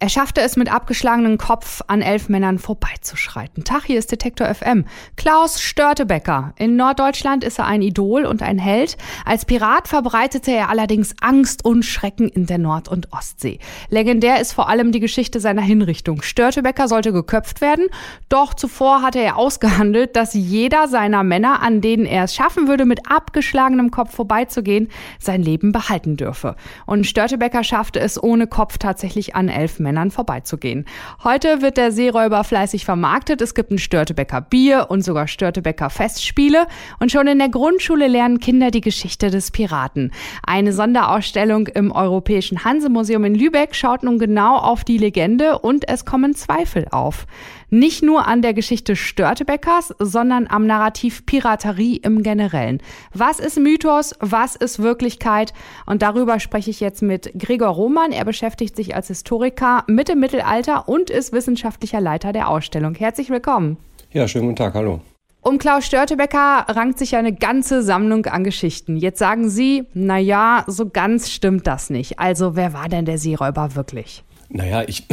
Er schaffte es mit abgeschlagenem Kopf an elf Männern vorbeizuschreiten. Tag, hier ist Detektor FM. Klaus Störtebecker. In Norddeutschland ist er ein Idol und ein Held. Als Pirat verbreitete er allerdings Angst und Schrecken in der Nord- und Ostsee. Legendär ist vor allem die Geschichte seiner Hinrichtung. Störtebecker sollte geköpft werden, doch zuvor hatte er ausgehandelt, dass jeder seiner Männer, an denen er es schaffen würde, mit abgeschlagenem Kopf vorbeizugehen, sein Leben behalten dürfe. Und Störtebecker schaffte es ohne Kopf tatsächlich an elf Männern Männern vorbeizugehen. Heute wird der Seeräuber fleißig vermarktet. Es gibt ein Störtebecker Bier und sogar Störtebecker Festspiele. Und schon in der Grundschule lernen Kinder die Geschichte des Piraten. Eine Sonderausstellung im Europäischen Hansemuseum in Lübeck schaut nun genau auf die Legende und es kommen Zweifel auf. Nicht nur an der Geschichte Störtebeckers, sondern am Narrativ Piraterie im Generellen. Was ist Mythos? Was ist Wirklichkeit? Und darüber spreche ich jetzt mit Gregor Roman. Er beschäftigt sich als Historiker mit dem Mittelalter und ist wissenschaftlicher Leiter der Ausstellung. Herzlich willkommen. Ja, schönen guten Tag, hallo. Um Klaus Störtebecker rankt sich eine ganze Sammlung an Geschichten. Jetzt sagen Sie, na ja, so ganz stimmt das nicht. Also, wer war denn der Seeräuber wirklich? Naja, ich,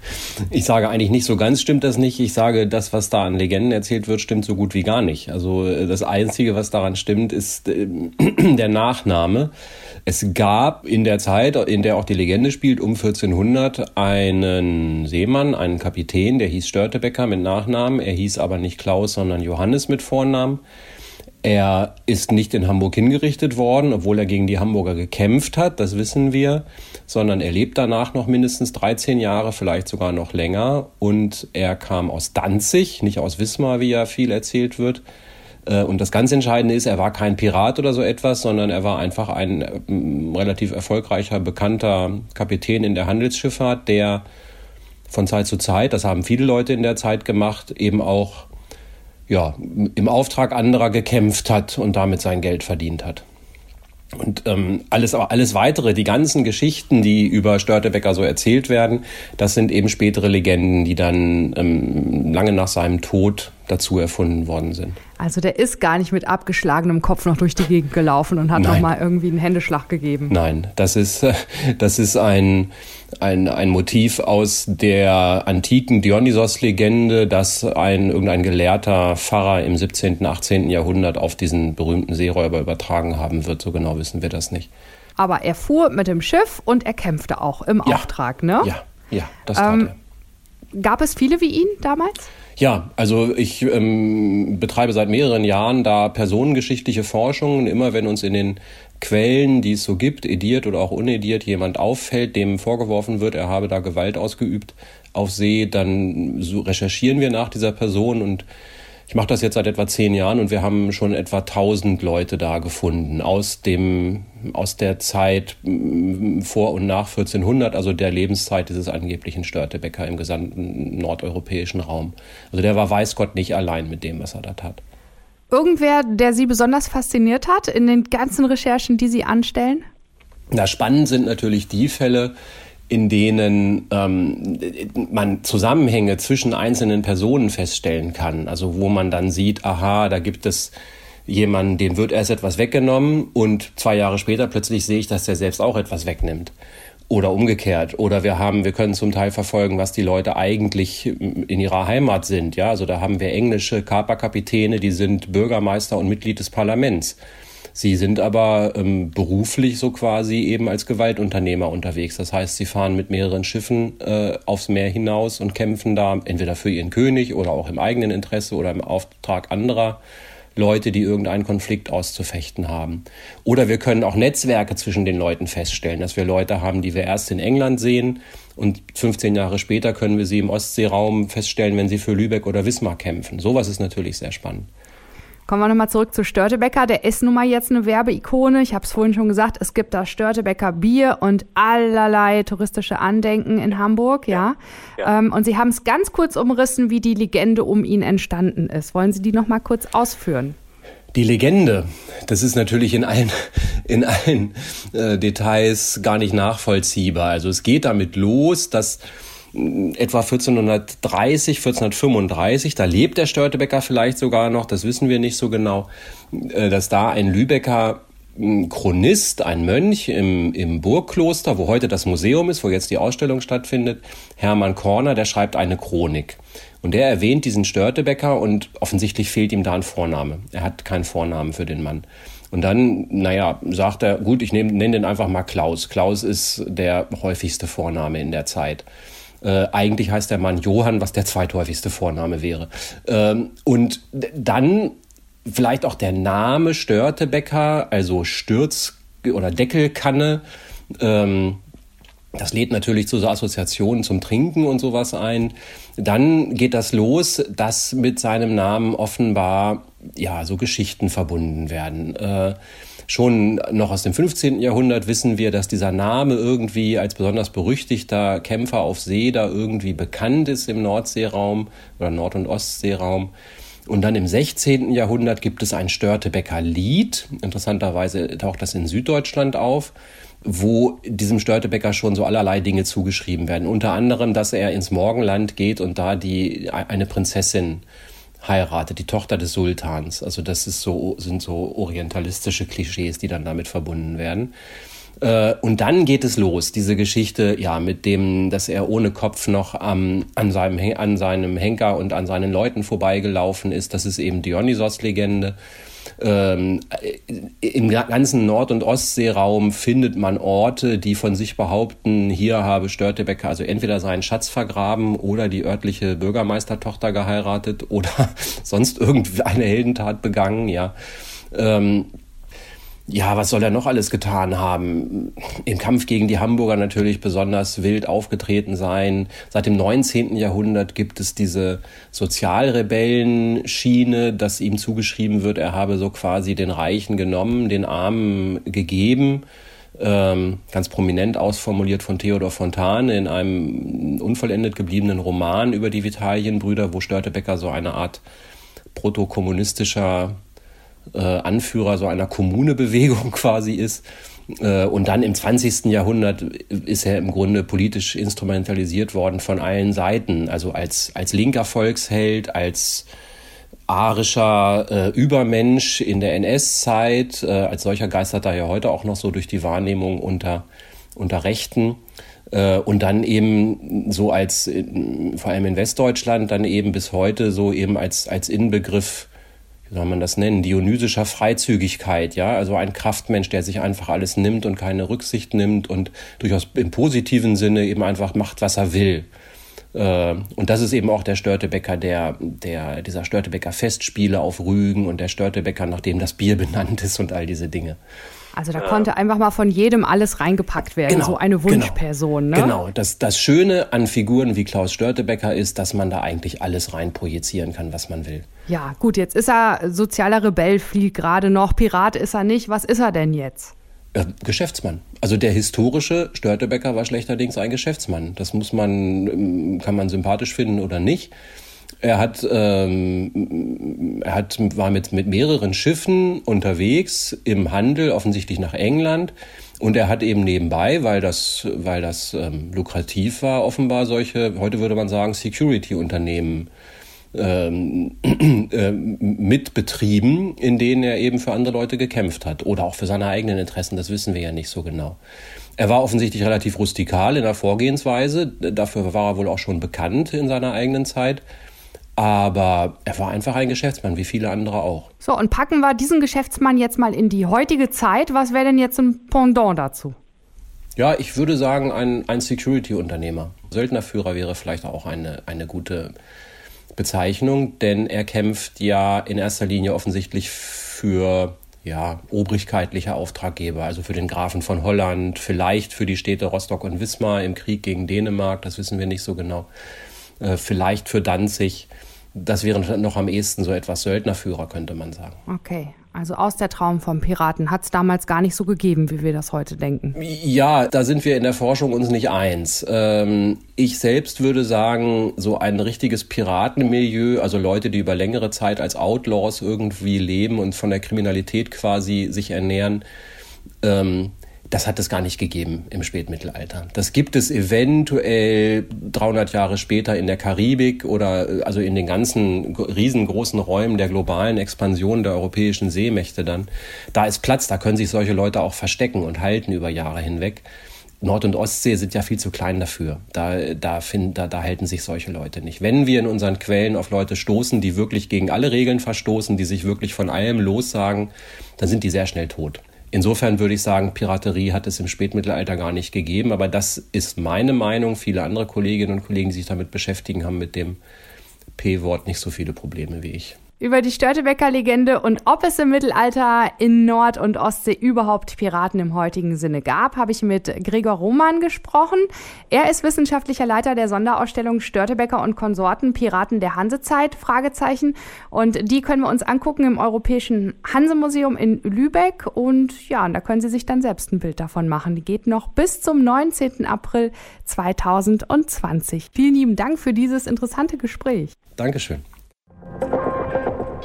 ich sage eigentlich nicht so ganz stimmt das nicht. Ich sage, das, was da an Legenden erzählt wird, stimmt so gut wie gar nicht. Also das Einzige, was daran stimmt, ist äh, der Nachname. Es gab in der Zeit, in der auch die Legende spielt, um 1400 einen Seemann, einen Kapitän, der hieß Störtebecker mit Nachnamen. Er hieß aber nicht Klaus, sondern Johannes mit Vornamen. Er ist nicht in Hamburg hingerichtet worden, obwohl er gegen die Hamburger gekämpft hat, das wissen wir, sondern er lebt danach noch mindestens 13 Jahre, vielleicht sogar noch länger. Und er kam aus Danzig, nicht aus Wismar, wie ja viel erzählt wird. Äh, und das ganz Entscheidende ist, er war kein Pirat oder so etwas, sondern er war einfach ein ähm, relativ erfolgreicher, bekannter Kapitän in der Handelsschifffahrt, der von Zeit zu Zeit, das haben viele Leute in der Zeit gemacht, eben auch ja, im Auftrag anderer gekämpft hat und damit sein Geld verdient hat. Und ähm, alles, alles weitere, die ganzen Geschichten, die über Störtebecker so erzählt werden, das sind eben spätere Legenden, die dann ähm, lange nach seinem Tod dazu erfunden worden sind. Also der ist gar nicht mit abgeschlagenem Kopf noch durch die Gegend gelaufen und hat nochmal irgendwie einen Händeschlag gegeben. Nein, das ist, das ist ein, ein, ein Motiv aus der antiken Dionysos-Legende, dass ein irgendein gelehrter Pfarrer im 17., 18. Jahrhundert auf diesen berühmten Seeräuber übertragen haben wird. So genau wissen wir das nicht. Aber er fuhr mit dem Schiff und er kämpfte auch im ja. Auftrag, ne? Ja, ja, das tat ähm, er. Gab es viele wie ihn damals? Ja, also ich ähm, betreibe seit mehreren Jahren da personengeschichtliche Forschungen. Immer wenn uns in den Quellen, die es so gibt, ediert oder auch unediert, jemand auffällt, dem vorgeworfen wird, er habe da Gewalt ausgeübt auf See, dann so recherchieren wir nach dieser Person und ich mache das jetzt seit etwa zehn Jahren und wir haben schon etwa 1000 Leute da gefunden aus dem aus der Zeit mm, vor und nach 1400, also der Lebenszeit dieses angeblichen Störtebecker im gesamten nordeuropäischen Raum. Also der war weiß Gott nicht allein mit dem, was er da tat. Irgendwer, der Sie besonders fasziniert hat in den ganzen Recherchen, die Sie anstellen? Na, spannend sind natürlich die Fälle, in denen ähm, man Zusammenhänge zwischen einzelnen Personen feststellen kann. Also wo man dann sieht, aha, da gibt es jemanden, dem wird erst etwas weggenommen und zwei Jahre später plötzlich sehe ich, dass der selbst auch etwas wegnimmt. Oder umgekehrt. Oder wir haben, wir können zum Teil verfolgen, was die Leute eigentlich in ihrer Heimat sind. Ja, also da haben wir englische Kaperkapitäne, die sind Bürgermeister und Mitglied des Parlaments. Sie sind aber ähm, beruflich so quasi eben als Gewaltunternehmer unterwegs. Das heißt, sie fahren mit mehreren Schiffen äh, aufs Meer hinaus und kämpfen da entweder für ihren König oder auch im eigenen Interesse oder im Auftrag anderer. Leute, die irgendeinen Konflikt auszufechten haben. Oder wir können auch Netzwerke zwischen den Leuten feststellen, dass wir Leute haben, die wir erst in England sehen und 15 Jahre später können wir sie im Ostseeraum feststellen, wenn sie für Lübeck oder Wismar kämpfen. Sowas ist natürlich sehr spannend. Kommen wir nochmal zurück zu Störtebecker. Der ist nun mal jetzt eine Werbeikone. Ich habe es vorhin schon gesagt, es gibt da Störtebecker Bier und allerlei touristische Andenken in Hamburg, ja. ja. ja. Ähm, und Sie haben es ganz kurz umrissen, wie die Legende um ihn entstanden ist. Wollen Sie die nochmal kurz ausführen? Die Legende, das ist natürlich in allen, in allen äh, Details gar nicht nachvollziehbar. Also es geht damit los, dass etwa 1430, 1435, da lebt der Störtebecker vielleicht sogar noch, das wissen wir nicht so genau, äh, dass da ein Lübecker ein Chronist, ein Mönch im, im Burgkloster, wo heute das Museum ist, wo jetzt die Ausstellung stattfindet, Hermann Korner, der schreibt eine Chronik. Und der erwähnt diesen Störtebecker und offensichtlich fehlt ihm da ein Vorname. Er hat keinen Vornamen für den Mann. Und dann, naja, sagt er, gut, ich nenne nenn den einfach mal Klaus. Klaus ist der häufigste Vorname in der Zeit. Äh, eigentlich heißt der Mann Johann, was der zweithäufigste Vorname wäre. Ähm, und dann vielleicht auch der Name Störtebecker, also Stürz- oder Deckelkanne. Ähm, das lädt natürlich zu so Assoziationen zum Trinken und sowas ein. Dann geht das los, dass mit seinem Namen offenbar ja so Geschichten verbunden werden. Äh, schon noch aus dem 15. Jahrhundert wissen wir, dass dieser Name irgendwie als besonders berüchtigter Kämpfer auf See da irgendwie bekannt ist im Nordseeraum oder Nord- und Ostseeraum. Und dann im 16. Jahrhundert gibt es ein Störtebecker Lied. Interessanterweise taucht das in Süddeutschland auf, wo diesem Störtebecker schon so allerlei Dinge zugeschrieben werden. Unter anderem, dass er ins Morgenland geht und da die, eine Prinzessin heiratet, die Tochter des Sultans. Also das ist so, sind so orientalistische Klischees, die dann damit verbunden werden. Äh, und dann geht es los, diese Geschichte, ja, mit dem, dass er ohne Kopf noch am, an, seinem, an seinem Henker und an seinen Leuten vorbeigelaufen ist. Das ist eben Dionysos-Legende. Ähm, Im ganzen Nord- und Ostseeraum findet man Orte, die von sich behaupten, hier habe Störtebecker also entweder seinen Schatz vergraben oder die örtliche Bürgermeistertochter geheiratet oder sonst irgendeine Heldentat begangen, ja. Ähm, ja, was soll er noch alles getan haben? Im Kampf gegen die Hamburger natürlich besonders wild aufgetreten sein. Seit dem 19. Jahrhundert gibt es diese Sozialrebellenschiene, dass ihm zugeschrieben wird, er habe so quasi den Reichen genommen, den Armen gegeben. Ähm, ganz prominent ausformuliert von Theodor Fontane in einem unvollendet gebliebenen Roman über die Vitalienbrüder, wo Störtebecker so eine Art protokommunistischer äh, Anführer so einer Kommunebewegung quasi ist. Äh, und dann im 20. Jahrhundert ist er im Grunde politisch instrumentalisiert worden von allen Seiten. Also als, als linker Volksheld, als arischer äh, Übermensch in der NS-Zeit. Äh, als solcher geistert er ja heute auch noch so durch die Wahrnehmung unter, unter Rechten. Äh, und dann eben so als, vor allem in Westdeutschland, dann eben bis heute so eben als, als Inbegriff soll man das nennen, dionysischer Freizügigkeit, ja, also ein Kraftmensch, der sich einfach alles nimmt und keine Rücksicht nimmt und durchaus im positiven Sinne eben einfach macht, was er will. Äh, und das ist eben auch der Störtebecker, der, der, dieser Störtebecker Festspiele auf Rügen und der Störtebecker, nachdem das Bier benannt ist und all diese Dinge. Also da konnte einfach mal von jedem alles reingepackt werden, genau, so eine genau. Wunschperson. Genau, ne? genau. Das, das Schöne an Figuren wie Klaus Störtebecker ist, dass man da eigentlich alles reinprojizieren kann, was man will. Ja, gut, jetzt ist er sozialer Rebell, fliegt gerade noch, Pirat ist er nicht. Was ist er denn jetzt? Geschäftsmann. Also der historische Störtebecker war schlechterdings ein Geschäftsmann. Das muss man, kann man sympathisch finden oder nicht. Er hat, ähm, er hat, war mit, mit mehreren Schiffen unterwegs im Handel, offensichtlich nach England. Und er hat eben nebenbei, weil das, weil das ähm, lukrativ war, offenbar solche, heute würde man sagen, Security-Unternehmen ähm, äh, mitbetrieben, in denen er eben für andere Leute gekämpft hat oder auch für seine eigenen Interessen, das wissen wir ja nicht so genau. Er war offensichtlich relativ rustikal in der Vorgehensweise, dafür war er wohl auch schon bekannt in seiner eigenen Zeit. Aber er war einfach ein Geschäftsmann, wie viele andere auch. So, und packen wir diesen Geschäftsmann jetzt mal in die heutige Zeit. Was wäre denn jetzt ein Pendant dazu? Ja, ich würde sagen, ein, ein Security-Unternehmer. Söldnerführer wäre vielleicht auch eine, eine gute Bezeichnung, denn er kämpft ja in erster Linie offensichtlich für ja, obrigkeitliche Auftraggeber, also für den Grafen von Holland, vielleicht für die Städte Rostock und Wismar im Krieg gegen Dänemark, das wissen wir nicht so genau, äh, vielleicht für Danzig. Das wäre noch am ehesten so etwas Söldnerführer, könnte man sagen. Okay, also aus der Traum vom Piraten hat es damals gar nicht so gegeben, wie wir das heute denken. Ja, da sind wir in der Forschung uns nicht eins. Ähm, ich selbst würde sagen, so ein richtiges Piratenmilieu, also Leute, die über längere Zeit als Outlaws irgendwie leben und von der Kriminalität quasi sich ernähren, ähm, das hat es gar nicht gegeben im Spätmittelalter. Das gibt es eventuell 300 Jahre später in der Karibik oder äh, also in den ganzen riesengroßen Räumen der globalen Expansion der europäischen Seemächte dann. Da ist Platz, da können sich solche Leute auch verstecken und halten über Jahre hinweg. Nord- und Ostsee sind ja viel zu klein dafür. Da, da, find, da, da halten sich solche Leute nicht. Wenn wir in unseren Quellen auf Leute stoßen, die wirklich gegen alle Regeln verstoßen, die sich wirklich von allem lossagen, dann sind die sehr schnell tot. Insofern würde ich sagen, Piraterie hat es im Spätmittelalter gar nicht gegeben, aber das ist meine Meinung. Viele andere Kolleginnen und Kollegen, die sich damit beschäftigen, haben mit dem P-Wort nicht so viele Probleme wie ich über die Störtebeker-Legende und ob es im Mittelalter in Nord- und Ostsee überhaupt Piraten im heutigen Sinne gab, habe ich mit Gregor Roman gesprochen. Er ist wissenschaftlicher Leiter der Sonderausstellung Störtebeker und Konsorten Piraten der Hansezeit. Und die können wir uns angucken im Europäischen Hansemuseum in Lübeck. Und ja, da können Sie sich dann selbst ein Bild davon machen. Die geht noch bis zum 19. April 2020. Vielen lieben Dank für dieses interessante Gespräch. Dankeschön.